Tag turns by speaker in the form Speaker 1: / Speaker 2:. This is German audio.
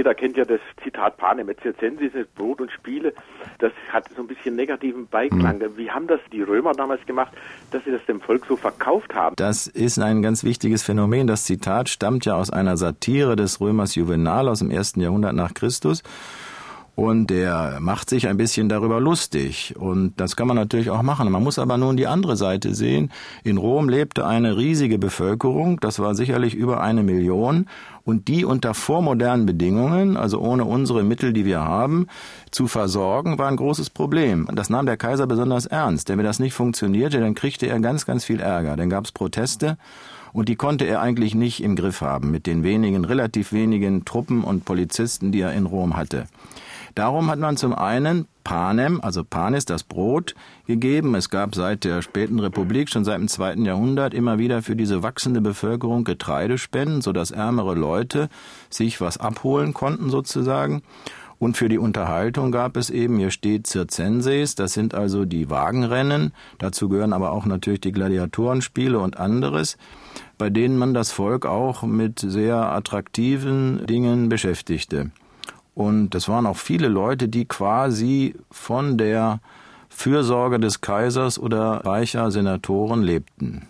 Speaker 1: jeder kennt ja das Zitat Panem et circensis, Brot und Spiele. Das hat so ein bisschen negativen Beiklang. Mhm. Wie haben das die Römer damals gemacht, dass sie das dem Volk so verkauft haben?
Speaker 2: Das ist ein ganz wichtiges Phänomen. Das Zitat stammt ja aus einer Satire des Römers Juvenal aus dem ersten Jahrhundert nach Christus und der macht sich ein bisschen darüber lustig. Und das kann man natürlich auch machen. Man muss aber nun die andere Seite sehen. In Rom lebte eine riesige Bevölkerung, das war sicherlich über eine Million, und die unter vormodernen Bedingungen, also ohne unsere Mittel, die wir haben, zu versorgen, war ein großes Problem. Das nahm der Kaiser besonders ernst, denn wenn das nicht funktionierte, dann kriegte er ganz, ganz viel Ärger. Dann gab es Proteste und die konnte er eigentlich nicht im Griff haben mit den wenigen, relativ wenigen Truppen und Polizisten, die er in Rom hatte. Darum hat man zum einen Panem, also Panis, das Brot, gegeben. Es gab seit der späten Republik, schon seit dem zweiten Jahrhundert, immer wieder für diese wachsende Bevölkerung Getreidespenden, sodass ärmere Leute sich was abholen konnten sozusagen. Und für die Unterhaltung gab es eben, hier steht Circenses, das sind also die Wagenrennen, dazu gehören aber auch natürlich die Gladiatorenspiele und anderes, bei denen man das Volk auch mit sehr attraktiven Dingen beschäftigte. Und es waren auch viele Leute, die quasi von der Fürsorge des Kaisers oder reicher Senatoren lebten.